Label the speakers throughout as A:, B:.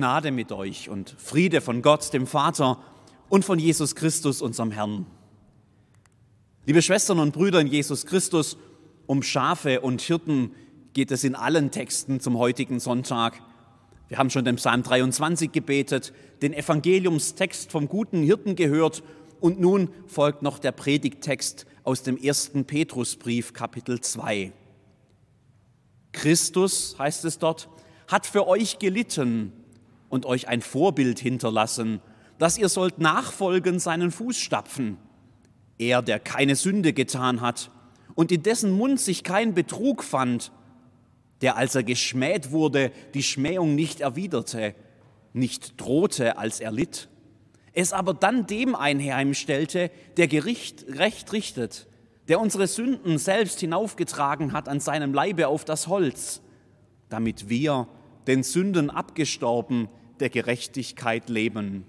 A: Gnade mit euch und Friede von Gott, dem Vater und von Jesus Christus, unserem Herrn. Liebe Schwestern und Brüder in Jesus Christus, um Schafe und Hirten geht es in allen Texten zum heutigen Sonntag. Wir haben schon den Psalm 23 gebetet, den Evangeliumstext vom guten Hirten gehört und nun folgt noch der Predigttext aus dem ersten Petrusbrief, Kapitel 2. Christus, heißt es dort, hat für euch gelitten und euch ein Vorbild hinterlassen, dass ihr sollt nachfolgen seinen Fußstapfen. Er, der keine Sünde getan hat und in dessen Mund sich kein Betrug fand, der, als er geschmäht wurde, die Schmähung nicht erwiderte, nicht drohte, als er litt, es aber dann dem einheimstellte, der Gericht recht richtet, der unsere Sünden selbst hinaufgetragen hat an seinem Leibe auf das Holz, damit wir, den Sünden abgestorben, der Gerechtigkeit leben.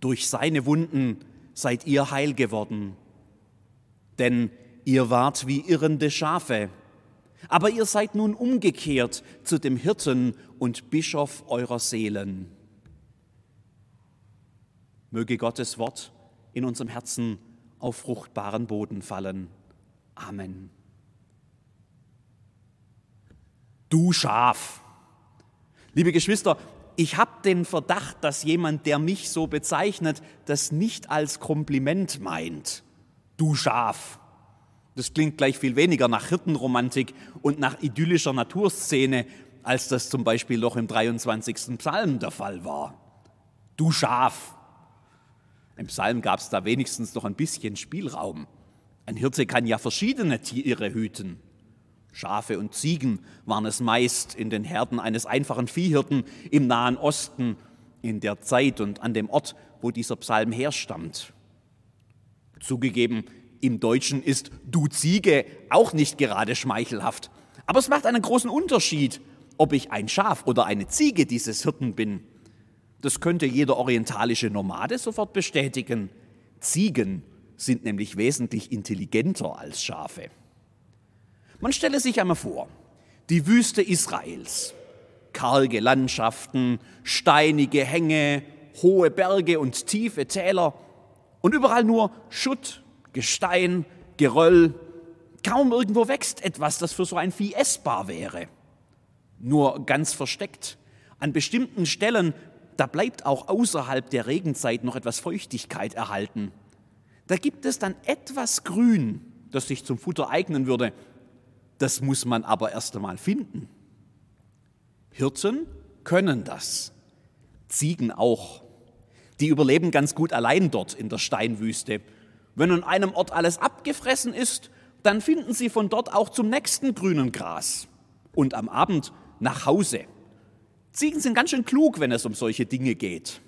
A: Durch seine Wunden seid ihr heil geworden. Denn ihr wart wie irrende Schafe, aber ihr seid nun umgekehrt zu dem Hirten und Bischof eurer Seelen. Möge Gottes Wort in unserem Herzen auf fruchtbaren Boden fallen. Amen. Du Schaf. Liebe Geschwister, ich habe den Verdacht, dass jemand, der mich so bezeichnet, das nicht als Kompliment meint. Du Schaf. Das klingt gleich viel weniger nach Hirtenromantik und nach idyllischer Naturszene, als das zum Beispiel noch im 23. Psalm der Fall war. Du Schaf. Im Psalm gab es da wenigstens noch ein bisschen Spielraum. Ein Hirte kann ja verschiedene Tiere hüten. Schafe und Ziegen waren es meist in den Herden eines einfachen Viehhirten im Nahen Osten in der Zeit und an dem Ort, wo dieser Psalm herstammt. Zugegeben, im Deutschen ist du Ziege auch nicht gerade schmeichelhaft. Aber es macht einen großen Unterschied, ob ich ein Schaf oder eine Ziege dieses Hirten bin. Das könnte jeder orientalische Nomade sofort bestätigen. Ziegen sind nämlich wesentlich intelligenter als Schafe. Man stelle sich einmal vor, die Wüste Israels, karge Landschaften, steinige Hänge, hohe Berge und tiefe Täler und überall nur Schutt, Gestein, Geröll. Kaum irgendwo wächst etwas, das für so ein Vieh essbar wäre. Nur ganz versteckt. An bestimmten Stellen da bleibt auch außerhalb der Regenzeit noch etwas Feuchtigkeit erhalten. Da gibt es dann etwas Grün, das sich zum Futter eignen würde. Das muss man aber erst einmal finden. Hirten können das. Ziegen auch. Die überleben ganz gut allein dort in der Steinwüste. Wenn an einem Ort alles abgefressen ist, dann finden sie von dort auch zum nächsten grünen Gras und am Abend nach Hause. Ziegen sind ganz schön klug, wenn es um solche Dinge geht.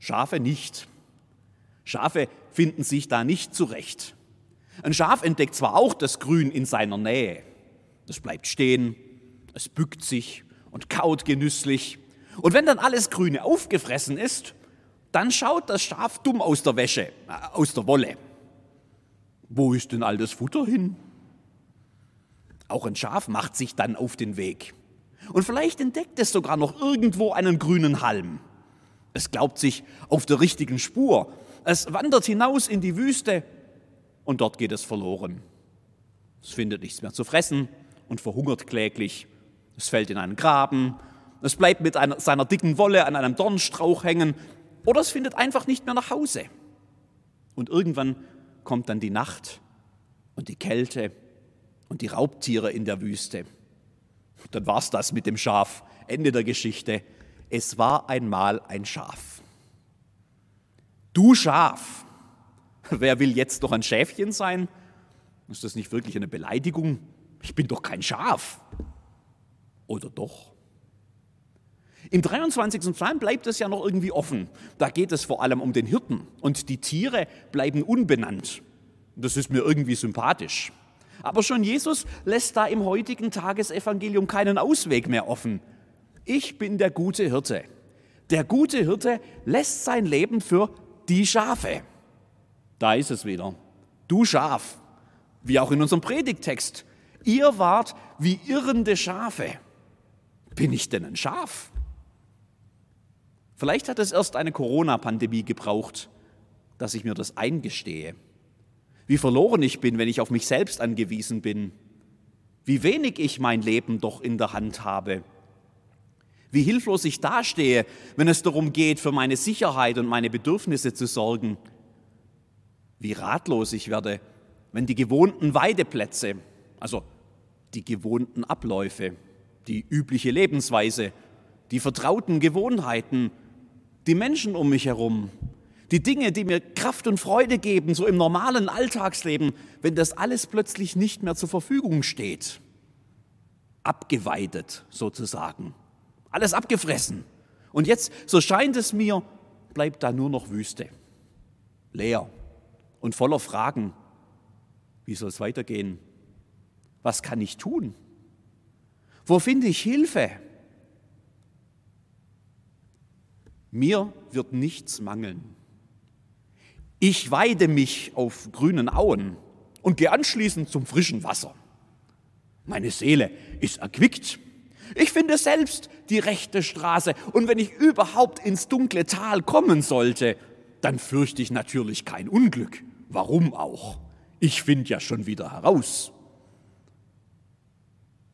A: Schafe nicht. Schafe finden sich da nicht zurecht. Ein Schaf entdeckt zwar auch das Grün in seiner Nähe. Es bleibt stehen, es bückt sich und kaut genüsslich. Und wenn dann alles Grüne aufgefressen ist, dann schaut das Schaf dumm aus der Wäsche, äh, aus der Wolle. Wo ist denn all das Futter hin? Auch ein Schaf macht sich dann auf den Weg. Und vielleicht entdeckt es sogar noch irgendwo einen grünen Halm. Es glaubt sich auf der richtigen Spur. Es wandert hinaus in die Wüste und dort geht es verloren. Es findet nichts mehr zu fressen und verhungert kläglich. Es fällt in einen Graben. Es bleibt mit einer, seiner dicken Wolle an einem Dornstrauch hängen oder es findet einfach nicht mehr nach Hause. Und irgendwann kommt dann die Nacht und die Kälte und die Raubtiere in der Wüste. Dann war es das mit dem Schaf. Ende der Geschichte. Es war einmal ein Schaf. Du Schaf, wer will jetzt noch ein Schäfchen sein? Ist das nicht wirklich eine Beleidigung? Ich bin doch kein Schaf. Oder doch? Im 23. Psalm bleibt es ja noch irgendwie offen. Da geht es vor allem um den Hirten und die Tiere bleiben unbenannt. Das ist mir irgendwie sympathisch. Aber schon Jesus lässt da im heutigen Tagesevangelium keinen Ausweg mehr offen. Ich bin der gute Hirte. Der gute Hirte lässt sein Leben für die Schafe. Da ist es wieder. Du Schaf. Wie auch in unserem Predigtext. Ihr wart wie irrende Schafe. Bin ich denn ein Schaf? Vielleicht hat es erst eine Corona-Pandemie gebraucht, dass ich mir das eingestehe. Wie verloren ich bin, wenn ich auf mich selbst angewiesen bin. Wie wenig ich mein Leben doch in der Hand habe. Wie hilflos ich dastehe, wenn es darum geht, für meine Sicherheit und meine Bedürfnisse zu sorgen. Wie ratlos ich werde, wenn die gewohnten Weideplätze, also die gewohnten Abläufe, die übliche Lebensweise, die vertrauten Gewohnheiten, die Menschen um mich herum, die Dinge, die mir Kraft und Freude geben, so im normalen Alltagsleben, wenn das alles plötzlich nicht mehr zur Verfügung steht. Abgeweidet sozusagen. Alles abgefressen. Und jetzt, so scheint es mir, bleibt da nur noch Wüste. Leer und voller Fragen. Wie soll es weitergehen? Was kann ich tun? Wo finde ich Hilfe? Mir wird nichts mangeln. Ich weide mich auf grünen Auen und gehe anschließend zum frischen Wasser. Meine Seele ist erquickt. Ich finde selbst die rechte Straße und wenn ich überhaupt ins dunkle Tal kommen sollte, dann fürchte ich natürlich kein Unglück. Warum auch? Ich finde ja schon wieder heraus.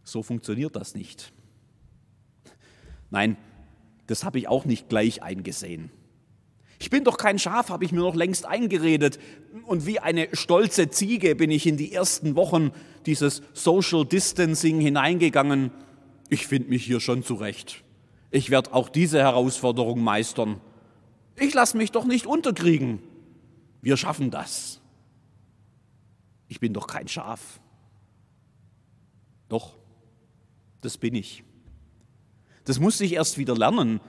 A: So funktioniert das nicht. Nein, das habe ich auch nicht gleich eingesehen. Ich bin doch kein Schaf, habe ich mir noch längst eingeredet. Und wie eine stolze Ziege bin ich in die ersten Wochen dieses Social Distancing hineingegangen. Ich finde mich hier schon zurecht. Ich werde auch diese Herausforderung meistern. Ich lasse mich doch nicht unterkriegen. Wir schaffen das. Ich bin doch kein Schaf. Doch. Das bin ich. Das musste ich erst wieder lernen,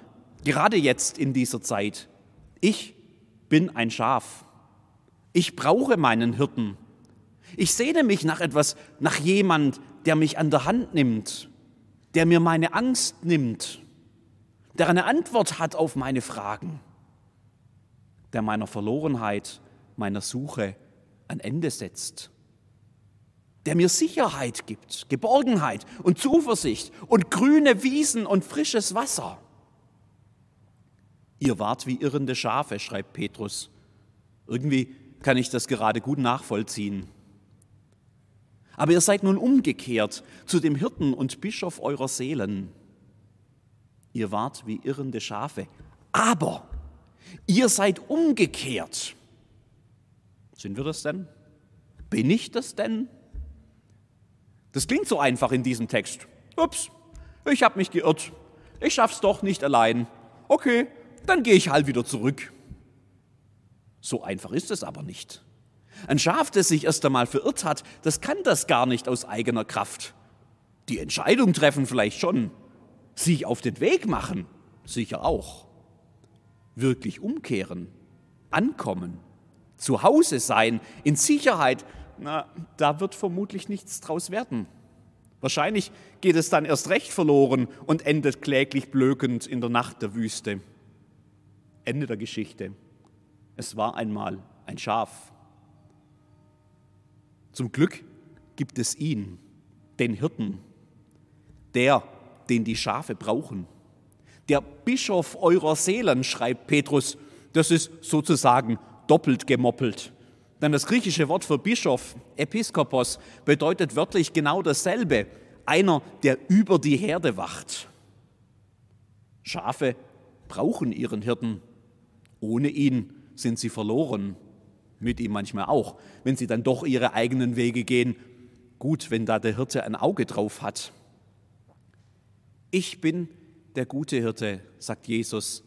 A: gerade jetzt in dieser Zeit. Ich bin ein Schaf. Ich brauche meinen Hirten. Ich sehne mich nach etwas, nach jemand, der mich an der Hand nimmt, der mir meine Angst nimmt, der eine Antwort hat auf meine Fragen, der meiner Verlorenheit, meiner Suche ein Ende setzt der mir Sicherheit gibt, Geborgenheit und Zuversicht und grüne Wiesen und frisches Wasser. Ihr wart wie irrende Schafe, schreibt Petrus. Irgendwie kann ich das gerade gut nachvollziehen. Aber ihr seid nun umgekehrt zu dem Hirten und Bischof eurer Seelen. Ihr wart wie irrende Schafe. Aber ihr seid umgekehrt. Sind wir das denn? Bin ich das denn? Das klingt so einfach in diesem Text. Ups, ich habe mich geirrt. Ich schaff's doch nicht allein. Okay, dann gehe ich halt wieder zurück. So einfach ist es aber nicht. Ein Schaf, das sich erst einmal verirrt hat, das kann das gar nicht aus eigener Kraft. Die Entscheidung treffen vielleicht schon, sich auf den Weg machen, sicher auch. Wirklich umkehren, ankommen, zu Hause sein, in Sicherheit, na, da wird vermutlich nichts draus werden. Wahrscheinlich geht es dann erst recht verloren und endet kläglich blökend in der Nacht der Wüste. Ende der Geschichte. Es war einmal ein Schaf. Zum Glück gibt es ihn, den Hirten, der, den die Schafe brauchen. Der Bischof eurer Seelen, schreibt Petrus, das ist sozusagen doppelt gemoppelt. Denn das griechische Wort für Bischof, Episkopos, bedeutet wörtlich genau dasselbe. Einer, der über die Herde wacht. Schafe brauchen ihren Hirten. Ohne ihn sind sie verloren. Mit ihm manchmal auch, wenn sie dann doch ihre eigenen Wege gehen. Gut, wenn da der Hirte ein Auge drauf hat. Ich bin der gute Hirte, sagt Jesus.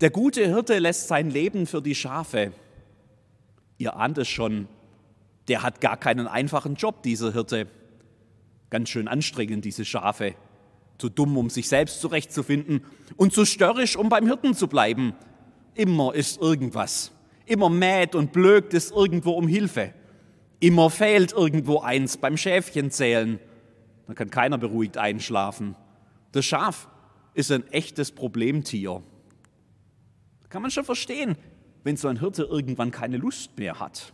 A: Der gute Hirte lässt sein Leben für die Schafe. Ihr ahnt es schon, der hat gar keinen einfachen Job, dieser Hirte. Ganz schön anstrengend, diese Schafe. Zu dumm, um sich selbst zurechtzufinden und zu störrisch, um beim Hirten zu bleiben. Immer ist irgendwas. Immer mäht und blökt es irgendwo um Hilfe. Immer fehlt irgendwo eins beim Schäfchenzählen. Da kann keiner beruhigt einschlafen. Das Schaf ist ein echtes Problemtier. Kann man schon verstehen, wenn so ein Hirte irgendwann keine Lust mehr hat.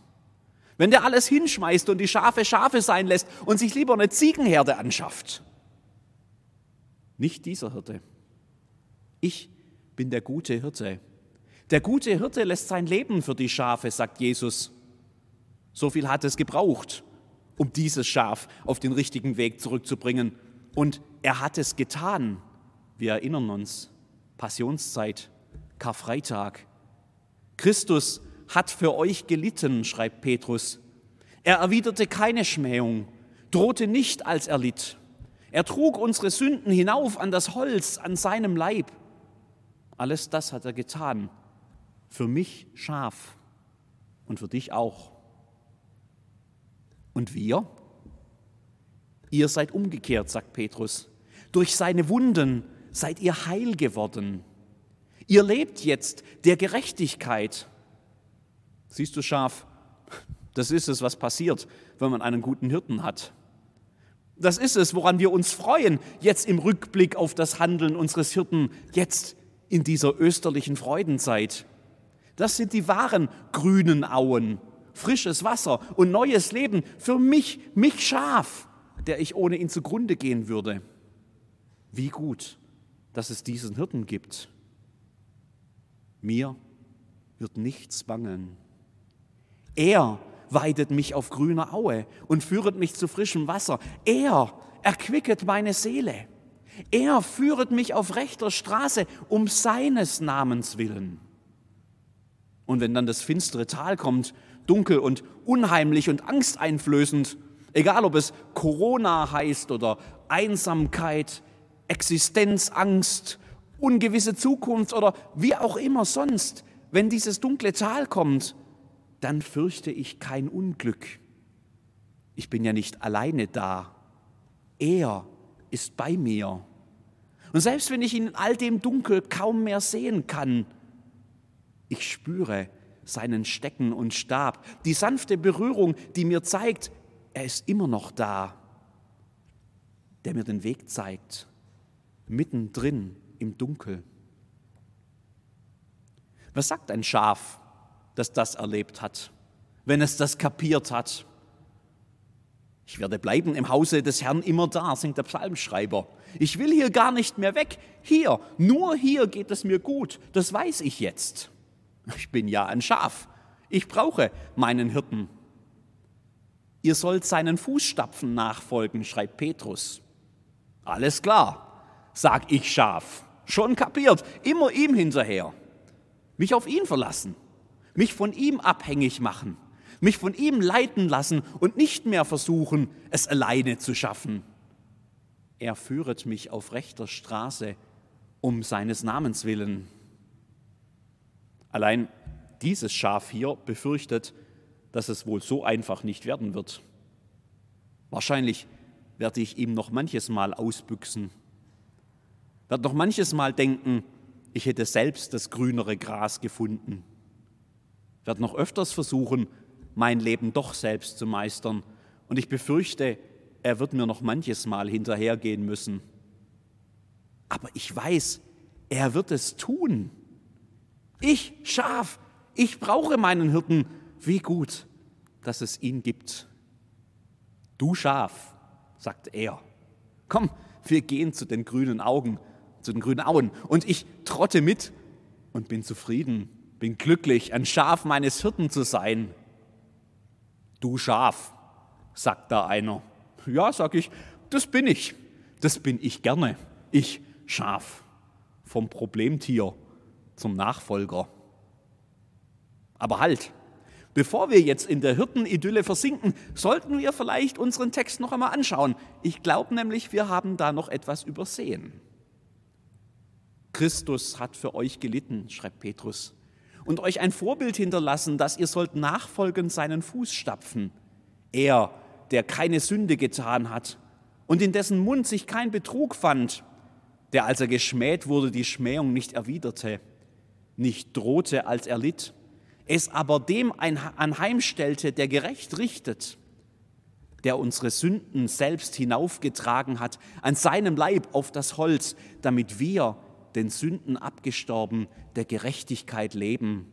A: Wenn der alles hinschmeißt und die Schafe Schafe sein lässt und sich lieber eine Ziegenherde anschafft. Nicht dieser Hirte. Ich bin der gute Hirte. Der gute Hirte lässt sein Leben für die Schafe, sagt Jesus. So viel hat es gebraucht, um dieses Schaf auf den richtigen Weg zurückzubringen. Und er hat es getan. Wir erinnern uns. Passionszeit, Karfreitag. Christus hat für euch gelitten, schreibt Petrus. Er erwiderte keine Schmähung, drohte nicht, als er litt. Er trug unsere Sünden hinauf an das Holz, an seinem Leib. Alles das hat er getan. Für mich Schaf und für dich auch. Und wir? Ihr seid umgekehrt, sagt Petrus. Durch seine Wunden seid ihr heil geworden. Ihr lebt jetzt der Gerechtigkeit. Siehst du, Schaf, das ist es, was passiert, wenn man einen guten Hirten hat. Das ist es, woran wir uns freuen, jetzt im Rückblick auf das Handeln unseres Hirten, jetzt in dieser österlichen Freudenzeit. Das sind die wahren grünen Auen, frisches Wasser und neues Leben für mich, mich Schaf, der ich ohne ihn zugrunde gehen würde. Wie gut, dass es diesen Hirten gibt. Mir wird nichts bangen. Er weidet mich auf grüner Aue und führet mich zu frischem Wasser. Er erquicket meine Seele. Er führet mich auf rechter Straße um seines Namens willen. Und wenn dann das finstere Tal kommt, dunkel und unheimlich und angsteinflößend, egal ob es Corona heißt oder Einsamkeit, Existenzangst, ungewisse Zukunft oder wie auch immer sonst, wenn dieses dunkle Tal kommt, dann fürchte ich kein Unglück. Ich bin ja nicht alleine da. Er ist bei mir. Und selbst wenn ich in all dem Dunkel kaum mehr sehen kann, ich spüre seinen Stecken und Stab, die sanfte Berührung, die mir zeigt, er ist immer noch da, der mir den Weg zeigt, mittendrin im Dunkel. Was sagt ein Schaf, das das erlebt hat, wenn es das kapiert hat? Ich werde bleiben im Hause des Herrn immer da, singt der Psalmschreiber. Ich will hier gar nicht mehr weg. Hier, nur hier geht es mir gut. Das weiß ich jetzt. Ich bin ja ein Schaf. Ich brauche meinen Hirten. Ihr sollt seinen Fußstapfen nachfolgen, schreibt Petrus. Alles klar, sag ich Schaf. Schon kapiert, immer ihm hinterher. Mich auf ihn verlassen, mich von ihm abhängig machen, mich von ihm leiten lassen und nicht mehr versuchen, es alleine zu schaffen. Er führet mich auf rechter Straße um seines Namens willen. Allein dieses Schaf hier befürchtet, dass es wohl so einfach nicht werden wird. Wahrscheinlich werde ich ihm noch manches Mal ausbüchsen, werde noch manches Mal denken, ich hätte selbst das grünere Gras gefunden, werde noch öfters versuchen, mein Leben doch selbst zu meistern. Und ich befürchte, er wird mir noch manches Mal hinterhergehen müssen. Aber ich weiß, er wird es tun. Ich, Schaf, ich brauche meinen Hirten. Wie gut, dass es ihn gibt. Du Schaf, sagt er. Komm, wir gehen zu den grünen Augen, zu den grünen Auen. Und ich trotte mit und bin zufrieden, bin glücklich, ein Schaf meines Hirten zu sein. Du Schaf, sagt da einer. Ja, sag ich, das bin ich. Das bin ich gerne. Ich Schaf. Vom Problemtier zum Nachfolger. Aber halt, bevor wir jetzt in der Hirtenidylle versinken, sollten wir vielleicht unseren Text noch einmal anschauen. Ich glaube nämlich, wir haben da noch etwas übersehen. Christus hat für euch gelitten, schreibt Petrus, und euch ein Vorbild hinterlassen, dass ihr sollt nachfolgend seinen Fußstapfen. Er, der keine Sünde getan hat und in dessen Mund sich kein Betrug fand, der, als er geschmäht wurde, die Schmähung nicht erwiderte, nicht drohte, als er litt, es aber dem anheimstellte, der gerecht richtet, der unsere Sünden selbst hinaufgetragen hat an seinem Leib auf das Holz, damit wir, den Sünden abgestorben, der Gerechtigkeit leben.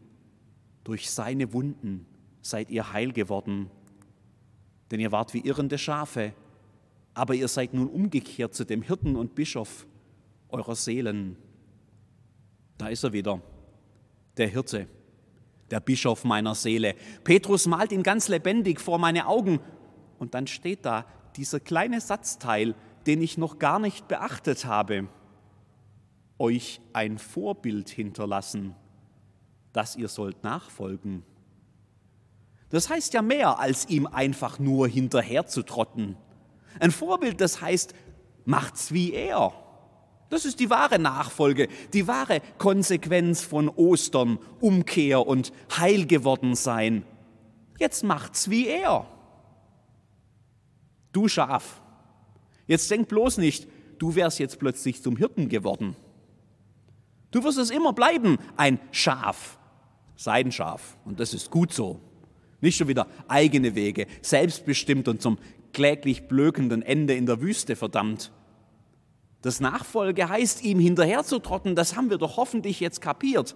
A: Durch seine Wunden seid ihr heil geworden, denn ihr wart wie irrende Schafe, aber ihr seid nun umgekehrt zu dem Hirten und Bischof eurer Seelen. Da ist er wieder, der Hirte, der Bischof meiner Seele. Petrus malt ihn ganz lebendig vor meine Augen. Und dann steht da dieser kleine Satzteil, den ich noch gar nicht beachtet habe. Euch ein Vorbild hinterlassen, das ihr sollt nachfolgen. Das heißt ja mehr, als ihm einfach nur hinterher zu trotten. Ein Vorbild, das heißt, macht's wie er. Das ist die wahre Nachfolge, die wahre Konsequenz von Ostern, Umkehr und heil geworden sein. Jetzt macht's wie er. Du Schaf. Jetzt denk bloß nicht, du wärst jetzt plötzlich zum Hirten geworden. Du wirst es immer bleiben, ein Schaf, sein Schaf. Und das ist gut so. Nicht schon wieder eigene Wege, selbstbestimmt und zum kläglich blökenden Ende in der Wüste verdammt. Das Nachfolge heißt, ihm hinterherzutrotten, das haben wir doch hoffentlich jetzt kapiert.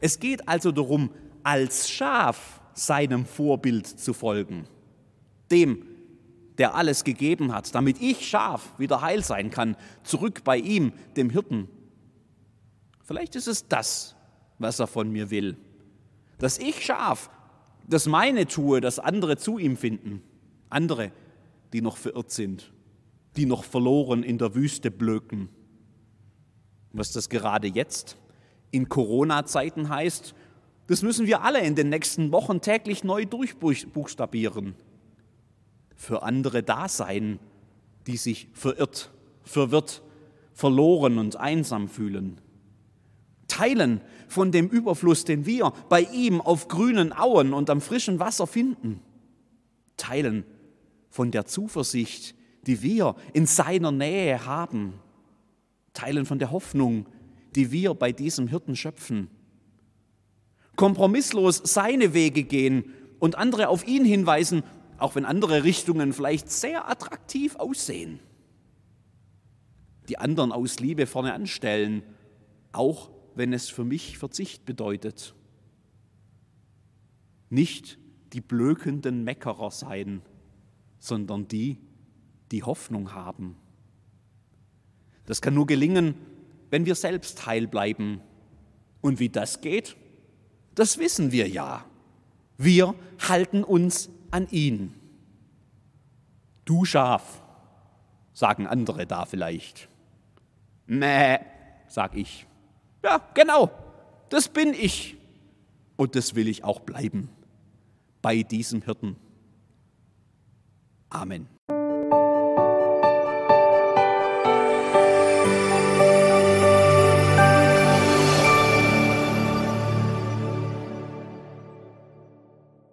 A: Es geht also darum, als Schaf seinem Vorbild zu folgen. Dem, der alles gegeben hat, damit ich Schaf wieder heil sein kann, zurück bei ihm, dem Hirten. Vielleicht ist es das, was er von mir will. Dass ich Schaf, das meine tue, dass andere zu ihm finden. Andere, die noch verirrt sind die noch verloren in der Wüste blöken. Was das gerade jetzt in Corona-Zeiten heißt, das müssen wir alle in den nächsten Wochen täglich neu durchbuchstabieren. Für andere da sein, die sich verirrt, verwirrt, verloren und einsam fühlen. Teilen von dem Überfluss, den wir bei ihm auf grünen Auen und am frischen Wasser finden. Teilen von der Zuversicht, die wir in seiner Nähe haben, teilen von der Hoffnung, die wir bei diesem Hirten schöpfen. Kompromisslos seine Wege gehen und andere auf ihn hinweisen, auch wenn andere Richtungen vielleicht sehr attraktiv aussehen. Die anderen aus Liebe vorne anstellen, auch wenn es für mich Verzicht bedeutet. Nicht die blökenden Meckerer sein, sondern die, die Hoffnung haben. Das kann nur gelingen, wenn wir selbst heil bleiben. Und wie das geht, das wissen wir ja. Wir halten uns an ihn. Du Schaf, sagen andere da vielleicht. Mäh, sag ich. Ja, genau, das bin ich. Und das will ich auch bleiben bei diesem Hirten. Amen.